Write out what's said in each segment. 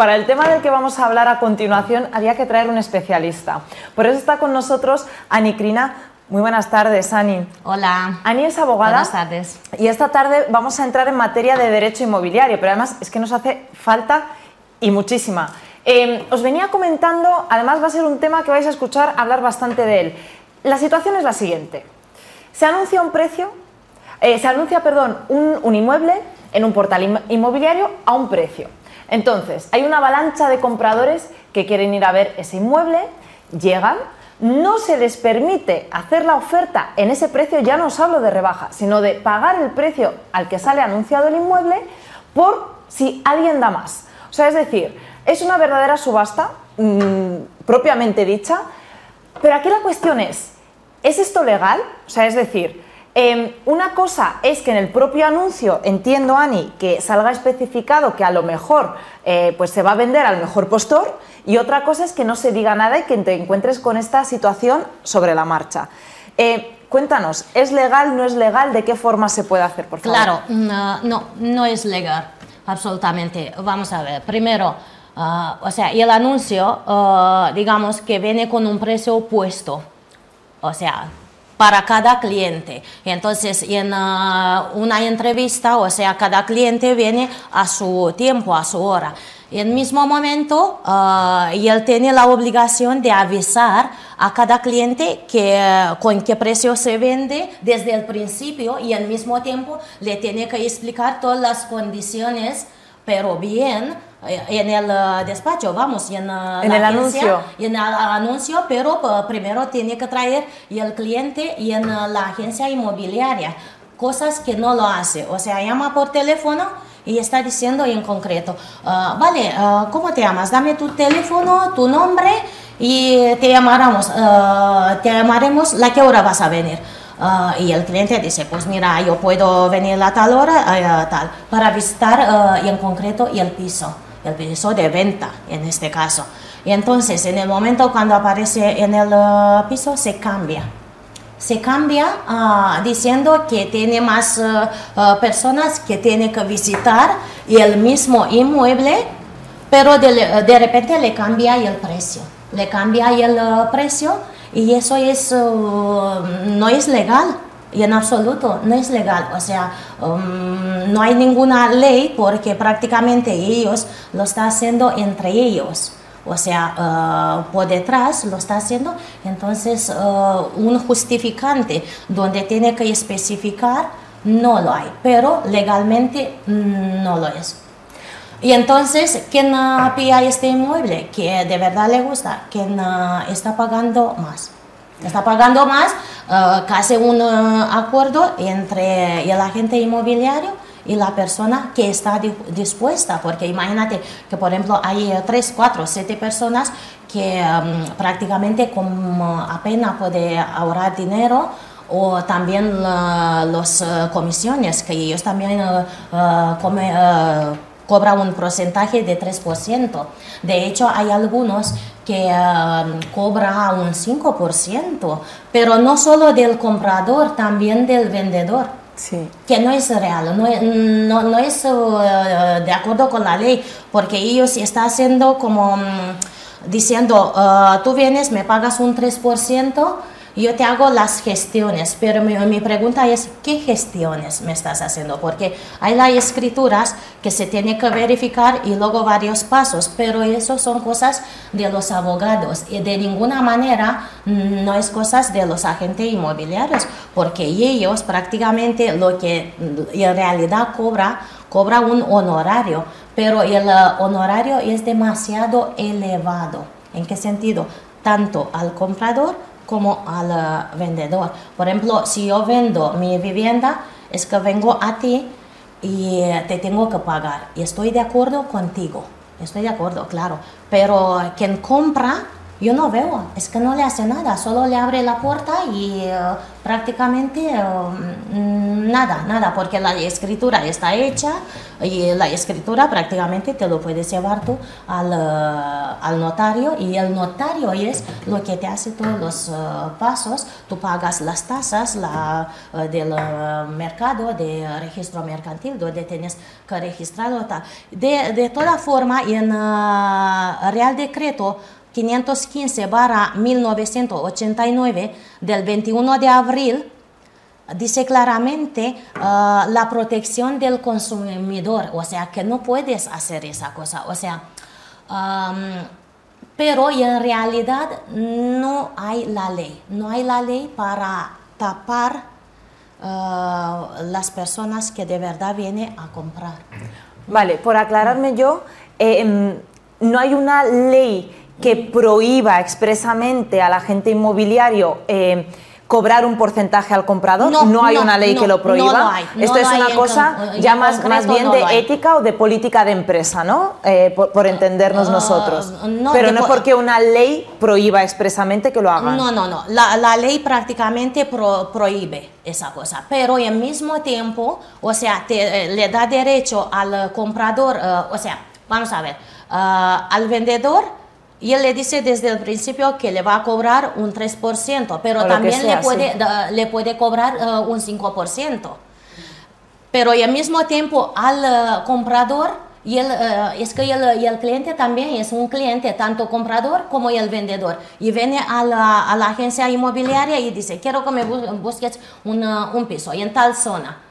Para el tema del que vamos a hablar a continuación había que traer un especialista. Por eso está con nosotros Ani Crina. Muy buenas tardes, Ani. Hola. Ani es abogada. Buenas tardes. Y esta tarde vamos a entrar en materia de derecho inmobiliario, pero además es que nos hace falta y muchísima. Eh, os venía comentando, además va a ser un tema que vais a escuchar hablar bastante de él. La situación es la siguiente. Se anuncia un precio, eh, se anuncia, perdón, un, un inmueble en un portal inmobiliario a un precio. Entonces, hay una avalancha de compradores que quieren ir a ver ese inmueble, llegan, no se les permite hacer la oferta en ese precio, ya no os hablo de rebaja, sino de pagar el precio al que sale anunciado el inmueble por si alguien da más. O sea, es decir, es una verdadera subasta mmm, propiamente dicha, pero aquí la cuestión es, ¿es esto legal? O sea, es decir, eh, una cosa es que en el propio anuncio, entiendo, Ani, que salga especificado que a lo mejor eh, pues se va a vender al mejor postor, y otra cosa es que no se diga nada y que te encuentres con esta situación sobre la marcha. Eh, cuéntanos, ¿es legal, no es legal? ¿De qué forma se puede hacer, por favor? Claro, no, no, no es legal, absolutamente. Vamos a ver, primero, uh, o sea, el anuncio, uh, digamos que viene con un precio opuesto. O sea, para cada cliente. Entonces, en uh, una entrevista, o sea, cada cliente viene a su tiempo, a su hora. En el mismo momento, uh, él tiene la obligación de avisar a cada cliente que, con qué precio se vende desde el principio y al mismo tiempo le tiene que explicar todas las condiciones, pero bien, eh, en el uh, despacho, vamos, en, uh, en la el agencia, anuncio. En el anuncio, pero uh, primero tiene que traer el cliente y en la agencia inmobiliaria, cosas que no lo hace. O sea, llama por teléfono y está diciendo en concreto, vale, ¿cómo te llamas? Dame tu teléfono, tu nombre y te llamaremos, te llamaremos la que hora vas a venir. Uh, y el cliente dice, pues mira, yo puedo venir a tal hora, uh, tal, para visitar uh, en concreto el piso, el piso de venta en este caso. Y entonces, en el momento cuando aparece en el piso, se cambia. Se cambia diciendo que tiene más personas que tiene que visitar el mismo inmueble, pero de, de repente le cambia el precio. Le cambia el precio y eso es, uh, no es legal, y en absoluto no es legal. O sea, um, no hay ninguna ley porque prácticamente ellos lo están haciendo entre ellos. O sea, uh, por detrás lo está haciendo. Entonces, uh, un justificante donde tiene que especificar no lo hay, pero legalmente mm, no lo es. Y entonces, ¿quién uh, pilla este inmueble? Que de verdad le gusta, quien uh, está pagando más. Está pagando más, uh, casi un acuerdo entre el agente inmobiliario y la persona que está dispuesta, porque imagínate que por ejemplo hay 3, 4, 7 personas que um, prácticamente como apenas puede ahorrar dinero, o también las comisiones que ellos también come, cobra un porcentaje de 3%. De hecho, hay algunos que uh, cobra un 5%, pero no solo del comprador, también del vendedor. Sí. Que no es real, no, no, no es uh, de acuerdo con la ley, porque ellos están haciendo como um, diciendo, uh, tú vienes, me pagas un 3%, yo te hago las gestiones, pero mi, pregunta es, ¿qué gestiones me estás haciendo? Porque hay las escrituras que se tiene que verificar y luego varios pasos, pero eso son cosas de los abogados y de ninguna manera no es cosas de los agentes inmobiliarios, porque ellos prácticamente lo que en realidad cobra, cobra un honorario, pero el honorario es demasiado elevado. ¿En qué sentido? Tanto al comprador como al vendedor. Por ejemplo, si yo vendo mi vivienda, es que vengo a ti y te tengo que pagar. Y estoy de acuerdo contigo. Estoy de acuerdo, claro. Pero quien compra Yo no veo, es que no le hace nada, solo le abre la puerta y eh, prácticamente eh, mm, nada, nada, porque la escritura está hecha y la escritura prácticamente te lo puedes llevar tú al, eh, al notario y el notario es lo que te hace todos los pasos, tú pagas las tasas la, del mercado, de registro mercantil, donde tienes que registrarlo. De, de toda forma, en Real Decreto 515 barra 1989 del 21 de abril dice claramente uh, la protección del consumidor, o sea que no puedes hacer esa cosa, o sea, pero en realidad no hay la ley, no hay la ley para tapar uh, las personas que de verdad vienen a comprar. Vale, por aclararme yo, eh, em, no hay una ley que prohíba expresamente al agente inmobiliario eh, cobrar un porcentaje al comprador. No, hay una ley que lo prohíba. Esto es una cosa ya más, más bien de ética o de política de empresa, ¿no? Eh, por, entendernos nosotros. Pero no porque una ley prohíba expresamente que lo hagan. No, no, no. La, ley prácticamente prohíbe esa cosa. Pero al mismo tiempo, o sea, te, le da derecho al comprador, eh, o sea, vamos a ver, al vendedor y él le dice desde el principio que le va a cobrar un 3%, pero también le, puede, le puede cobrar uh, un 5%. Pero al mismo tiempo al uh, comprador, y el, uh, es que el, y el, cliente también es un cliente, tanto comprador como el vendedor. Y viene a la, a la agencia inmobiliaria y dice, quiero que me busques un piso en tal zona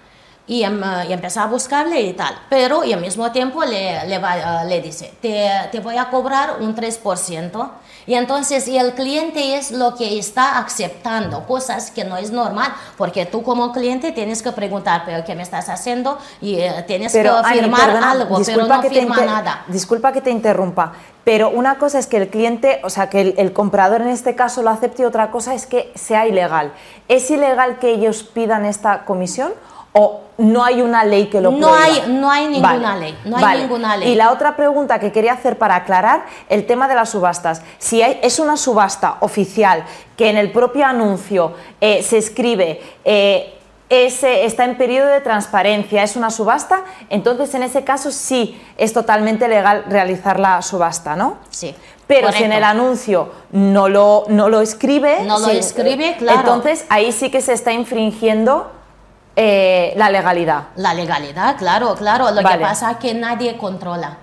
y, em, y empezó a buscarle y tal. Pero y al mismo tiempo le, le, va, le dice, te, te, voy a cobrar un 3%. Y entonces y el cliente es lo que está aceptando, cosas que no es normal, porque tú como cliente tienes que preguntar, pero ¿qué me estás haciendo? Y eh, tienes que firmar algo, pero no firma nada. Disculpa que te interrumpa, pero una cosa es que el cliente, o sea, que el, el, comprador en este caso lo acepte y otra cosa es que sea ilegal. ¿Es ilegal que ellos pidan esta comisión o no hay una ley que lo no Hay, no hay ninguna ley, no hay ninguna ley. Y la otra pregunta que quería hacer para aclarar el tema de las subastas. Si hay, es una subasta oficial que en el propio anuncio eh, se escribe eh, ese está en periodo de transparencia, es una subasta, entonces en ese caso sí es totalmente legal realizar la subasta, ¿no? Sí. Pero si en el anuncio no lo, no lo escribe, no lo escribe, claro. entonces ahí sí que se está infringiendo eh, la legalidad. La legalidad, claro, claro. Lo que pasa es que nadie controla.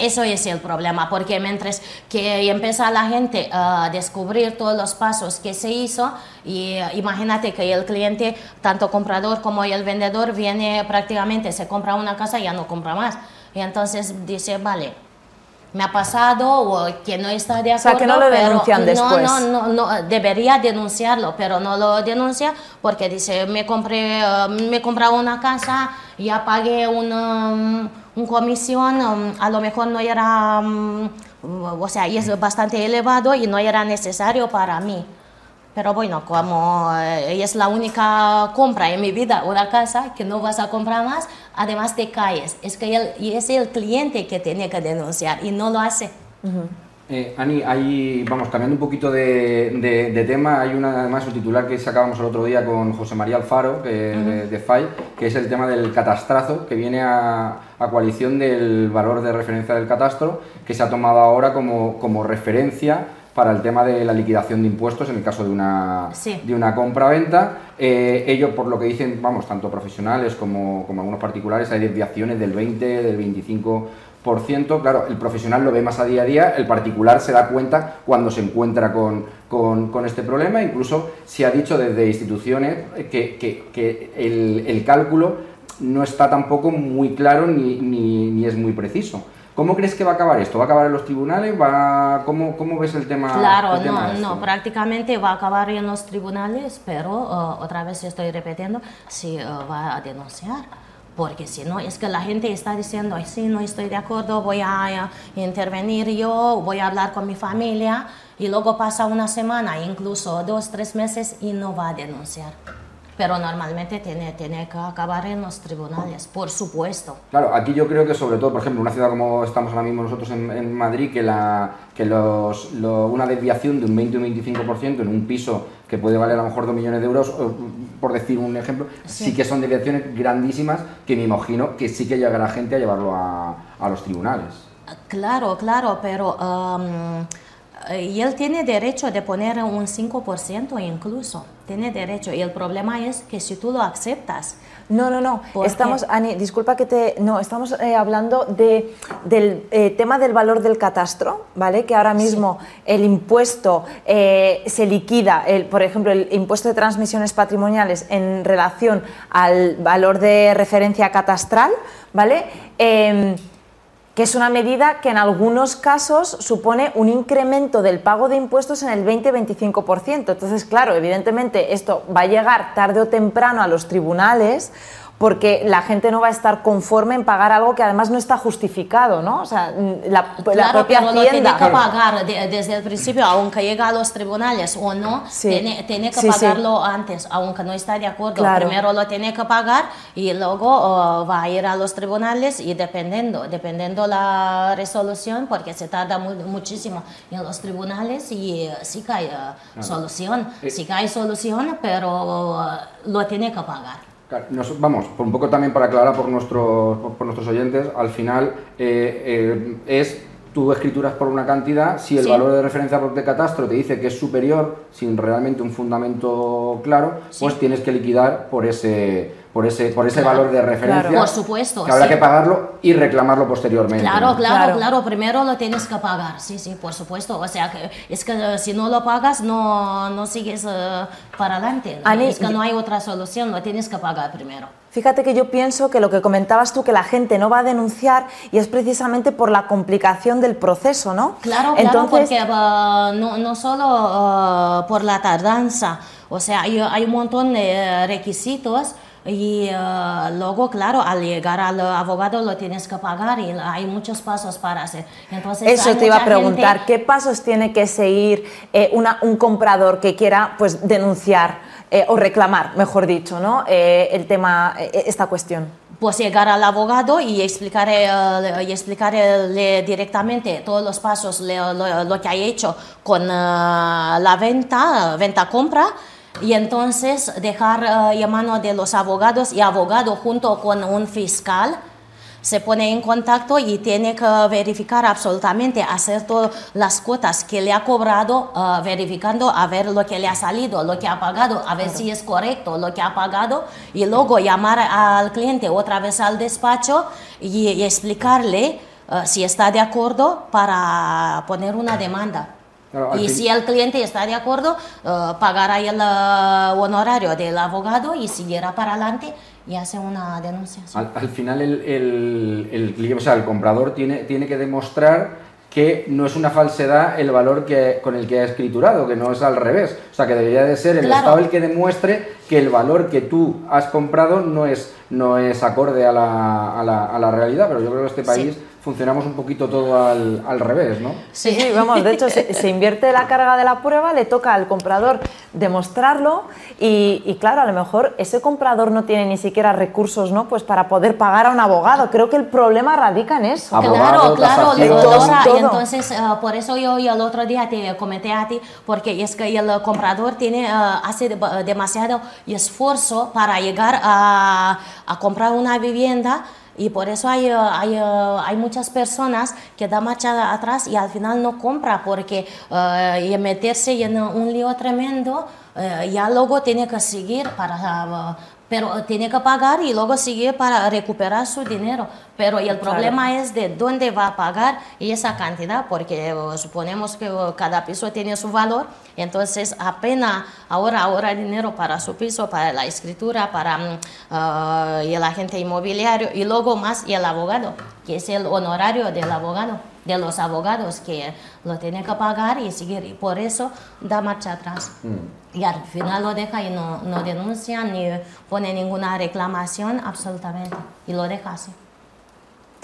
Eso es el problema, porque mientras que empieza la gente a descubrir todos los pasos que se hizo, y eh, imagínate que el cliente, tanto comprador como el vendedor, viene prácticamente, se compra una casa y ya no compra más. Y entonces dice, vale, me ha pasado o que no está de acuerdo. O sea, que no lo denuncian pero, después. No, no, no, debería denunciarlo, pero no lo denuncia porque dice, me compré, uh, me compré una casa, ya pagué una, um, un comisión, um, a lo mejor no era, um, o sea, es bastante elevado y no era necesario para mí. Pero bueno, como eh, es la única compra en mi vida, una casa que no vas a comprar más, además te caes. Es que él, y es el cliente que tiene que denunciar y no lo hace. Eh, Ani, hay, vamos, cambiando un poquito de, tema, hay una, además un titular que sacábamos el otro día con José María Alfaro de, FAI, que es el tema del catastrazo, que viene a, coalición del valor de referencia del catastro, que se ha tomado ahora como, como referencia para el tema de la liquidación de impuestos en el caso de una, de una compra-venta. Eh, ellos, por lo que dicen, vamos, tanto profesionales como, como algunos particulares, hay desviaciones del 20, del 25%. Claro, el profesional lo ve más a día a día, el particular se da cuenta cuando se encuentra con, con, este problema. Incluso se ha dicho desde instituciones que, que, el, cálculo no está tampoco muy claro ni, ni, ni es muy preciso. ¿Cómo crees que va a acabar esto? ¿Va a acabar en los tribunales? ¿Va... ¿Cómo, ¿Cómo, ves el tema? Claro, no, no, prácticamente va a acabar en los tribunales, pero uh, otra vez estoy repitiendo, si uh, va a denunciar. Porque si no, es que la gente está diciendo, sí, no estoy de acuerdo, voy a intervenir yo, voy a hablar con mi familia, y luego pasa una semana, incluso dos, tres meses, y no va a denunciar. Pero normalmente tiene, tiene que acabar en los tribunales, por supuesto. Claro, aquí yo creo que sobre todo, por ejemplo, una ciudad como estamos ahora mismo nosotros en, en Madrid, que, la, que los, lo- una desviación de un 20 o un 25% en un piso que puede valer a lo mejor 2 millones de euros, por decir un ejemplo, sí. Sí. que son desviaciones grandísimas que me imagino que sí que llegará gente a llevarlo a, a los tribunales. Claro, claro, pero um, él tiene derecho de poner un 5% incluso, tiene derecho. Y el problema es que si tú lo aceptas, No, no, no. ¿Por Estamos, qué? Ani, disculpa que te. No, estamos eh, hablando de, del eh, tema del valor del catastro, ¿vale? Que ahora mismo el impuesto eh, se liquida, el, por ejemplo, el impuesto de transmisiones patrimoniales en relación al valor de referencia catastral, ¿vale? Que es una medida que en algunos casos supone un incremento del pago de impuestos en el 20-25%. Entonces, claro, evidentemente esto va a llegar tarde o temprano a los tribunales porque la gente no va a estar conforme en pagar algo que además no está justificado, ¿no? O sea, la, la claro, propia pero lo tiene Hacienda... que pagar de- desde el principio, aunque llegue a los tribunales o no, Sí. tiene, tiene que Sí, sí. pagarlo antes, aunque no está de acuerdo. Claro. Primero lo tiene que pagar y luego oh, va a ir a los tribunales y dependiendo, dependiendo la resolución, porque se tarda mu- muchísimo en los tribunales y eh, sí que hay eh, solución, Eh. sí que hay solución, pero lo tiene que pagar. Nos- vamos, por un poco también para aclarar por nuestros, por, por nuestros oyentes, al final eh, eh, es tú escrituras por una cantidad, si el Sí. valor de referencia de catastro te dice que es superior, sin realmente un fundamento claro, pues tienes que liquidar por ese, por ese, por ese Claro. valor de referencia. Claro. Por supuesto, Que habrá sí. que pagarlo y reclamarlo posteriormente. Claro, ¿no? claro, Claro. claro, primero lo tienes que pagar, sí, sí, por supuesto. O sea, que es que eh, si no lo pagas, no, no sigues eh, para adelante. ¿no? Ani, es que no hay otra solución, lo tienes que pagar primero. Fíjate que yo pienso que lo que comentabas tú, que la gente no va a denunciar y es precisamente por la complicación del proceso, ¿no? Claro, claro, Entonces, porque eh, no, no solo eh, por la tardanza, o sea, hay, hay un montón de requisitos y eh, luego, claro, al llegar al abogado lo tienes que pagar y hay muchos pasos para hacer. Entonces, Eso te iba a mucha gente- preguntar, ¿qué pasos tiene que seguir eh, una- un comprador que quiera pues, denunciar eh, o reclamar, mejor dicho, ¿no? Eh, el tema, eh, esta cuestión? pues llegar al abogado y explicarle, eh, y explicarle directamente todos los pasos, le- lo, lo que ha hecho con eh, la venta, venta-compra, y entonces dejar eh, en mano de los abogados y abogado junto con un fiscal. Se pone en contacto y tiene que verificar absolutamente, hacer todas las cuotas que le ha cobrado, eh, verificando a ver lo que le ha salido, lo que ha pagado, a ver si es correcto lo que ha pagado. Y luego llamar al cliente otra vez al despacho y, y explicarle eh, si está de acuerdo para poner una demanda. Claro, y fin- si el cliente está de acuerdo, eh, pagará el eh, honorario del abogado y seguirá para adelante y hace una denuncia. sí. Al, al final el, el, el o sea, el comprador tiene, tiene que demostrar que no es una falsedad el valor que, con el que ha escriturado, que no es al revés. O sea, que debería de ser el Claro. Estado el que demuestre que el valor que tú has comprado no es, no es acorde a la, a, la, a la realidad, pero yo creo que este Sí. Funcionamos un poquito todo al, al revés, ¿no? Sí, sí, vamos, de hecho se, se invierte la carga de la prueba, le toca al comprador demostrarlo y, y, claro, a lo mejor ese comprador no tiene ni siquiera recursos ¿no? pues para poder pagar a un abogado. Creo que el problema radica en eso. Abogado, Claro, claro, doctora, y entonces eh, por eso yo, yo el otro día te comenté a ti, porque es que el comprador tiene, eh, hace de- demasiado esfuerzo para llegar a, a comprar una vivienda y por eso hay, eh, hay, eh, hay muchas personas que dan marcha atrás y al final no compra porque y meterse en un lío tremendo, eh, ya luego tiene que seguir para... pero tiene que pagar y luego seguir para recuperar su dinero. Pero el problema es de dónde va a pagar esa cantidad, porque eh, suponemos que eh, cada piso tiene su valor, entonces apenas ahora ahorra dinero para su piso, para la escritura, para mm, ah, y el agente inmobiliario y luego más y el abogado, que es el honorario del abogado, de los abogados que lo tiene que pagar y seguir. Y por eso da marcha atrás. Y al final lo deja y no, no denuncia ni pone ninguna reclamación absolutamente. Y lo deja así.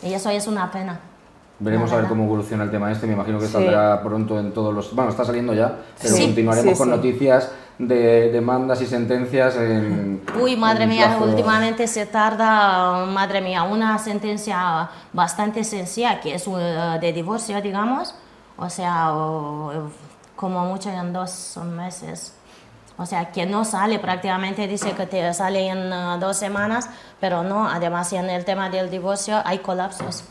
Y eso es una pena. Veremos a ver cómo evoluciona el tema este. Me imagino que Sí. saldrá pronto en todos los. Bueno, está saliendo ya, pero Sí, continuaremos sí, con sí. noticias de demandas y sentencias en. Uy, madre en mía, plazo- últimamente se tarda, madre mía, una sentencia bastante sencilla, que es uh, de divorcio, digamos, o sea, uh, como mucho en dos meses. O sea, que no sale prácticamente, dice que te sale en uh, dos semanas, pero no, además en el tema del divorcio hay colapsos.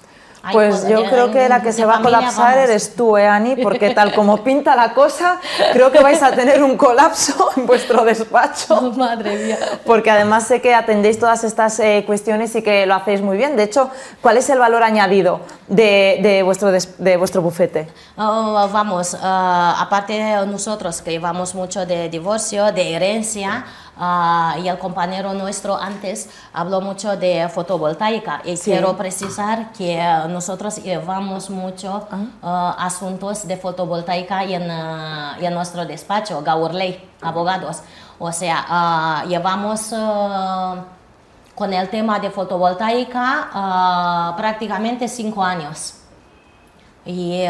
Pues yo creo que la que se va a colapsar vamos. eres tú, ¿eh, Ani? Porque tal como pinta la cosa, creo que vais a tener un colapso en vuestro despacho. Madre mía. Porque además sé que atendéis todas estas eh, cuestiones y que lo hacéis muy bien. De hecho, ¿cuál es el valor añadido de, de vuestro, des- de vuestro bufete? Oh, vamos, ah, aparte de nosotros que llevamos mucho de divorcio, de herencia, ah, y el compañero nuestro antes habló mucho de fotovoltaica y Sí. quiero precisar que ah, nosotros llevamos mucho ah, asuntos de fotovoltaica en, ah, en nuestro despacho, Gaurley, abogados. O sea, ah, llevamos... con el tema de fotovoltaica prácticamente cinco años. Y eh,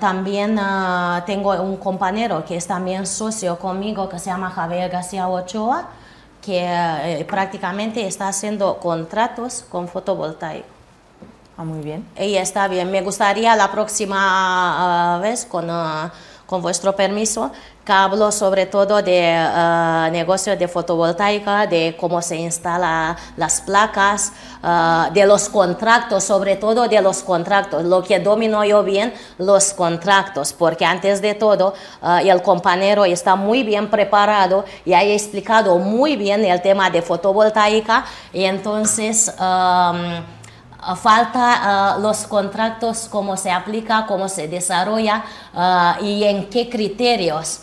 también eh, tengo un compañero que es también socio conmigo que se llama Javier García Ochoa, que eh, prácticamente está haciendo contratos con fotovoltaico. Ah, muy bien. Y está bien. Me gustaría la próxima vez, con, con vuestro permiso, que hablo sobre todo de eh, negocio de fotovoltaica, de cómo se instalan las placas, eh, de los contratos, sobre todo de los contratos. Lo que domino yo bien, los contratos, porque antes de todo, eh, el compañero está muy bien preparado y ha explicado muy bien el tema de fotovoltaica y entonces... Uh, falta uh, los contratos, cómo se aplica, cómo se desarrolla uh, y en qué criterios.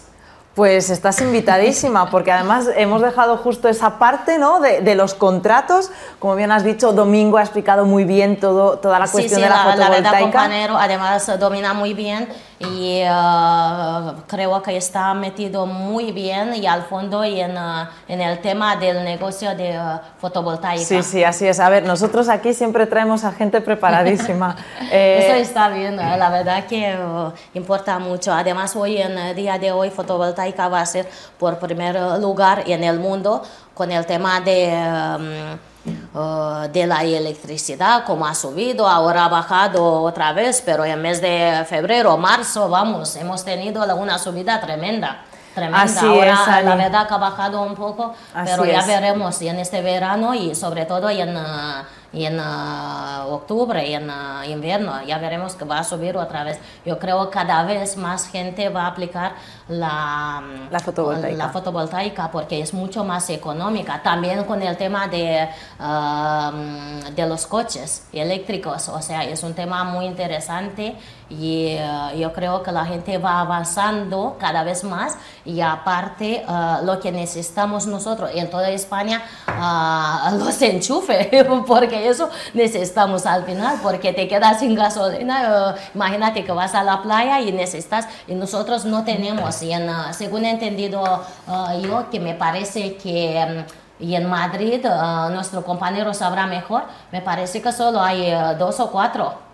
Pues estás invitadísima, porque además hemos dejado justo esa parte ¿no? de, de los contratos. Como bien has dicho, Domingo ha explicado muy bien todo, toda la cuestión sí, de la, la, la verdad, fotovoltaica. compañero, además domina muy bien y uh, creo que está metido muy bien y al fondo y en, uh, en el tema del negocio de uh, fotovoltaica. Sí, sí, así es. A ver, nosotros aquí siempre traemos a gente preparadísima. Eh, Eso está bien, eh, la verdad que importa mucho. Además, hoy en el día de hoy, fotovoltaica va a ser por primer lugar en el mundo con el tema de, um, eh, de la electricidad, como ha subido, ahora ha bajado otra vez, pero en mes de febrero, marzo, vamos, hemos tenido la- una subida tremenda. Tremenda. Así ahora es, la verdad que ha bajado un poco, Así pero ya es. veremos en este verano y sobre todo en, ah, y en ah, octubre y en ah, invierno, ya veremos que va a subir otra vez. Yo creo que cada vez más gente va a aplicar la, La fotovoltaica. la fotovoltaica porque es mucho más económica. También con el tema de, ah, de los coches eléctricos, o sea, es un tema muy interesante y yo creo que la gente va avanzando cada vez más y aparte lo que necesitamos nosotros en toda España los enchufes porque eso necesitamos al final porque te quedas sin gasolina eh, imagínate que vas a la playa y necesitas y nosotros no tenemos y en, según he entendido ah, yo que me parece que mm, y en Madrid, ah, nuestro compañero sabrá mejor, me parece que solo hay eh, dos o cuatro.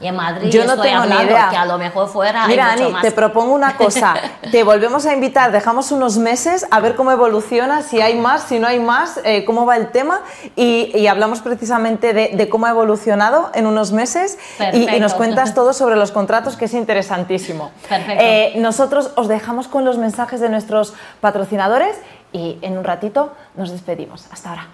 Y en Madrid Yo no estoy tengo ni hablando idea. que a lo mejor fuera Mira, Ani, más. te propongo una cosa. Te volvemos a invitar, dejamos unos meses a ver cómo evoluciona, si hay más, si no hay más, eh, cómo va el tema y, y hablamos precisamente de, de cómo ha evolucionado en unos meses y, y nos cuentas todo sobre los contratos, que es interesantísimo. Perfecto. Eh, nosotros os dejamos con los mensajes de nuestros patrocinadores y en un ratito nos despedimos. Hasta ahora.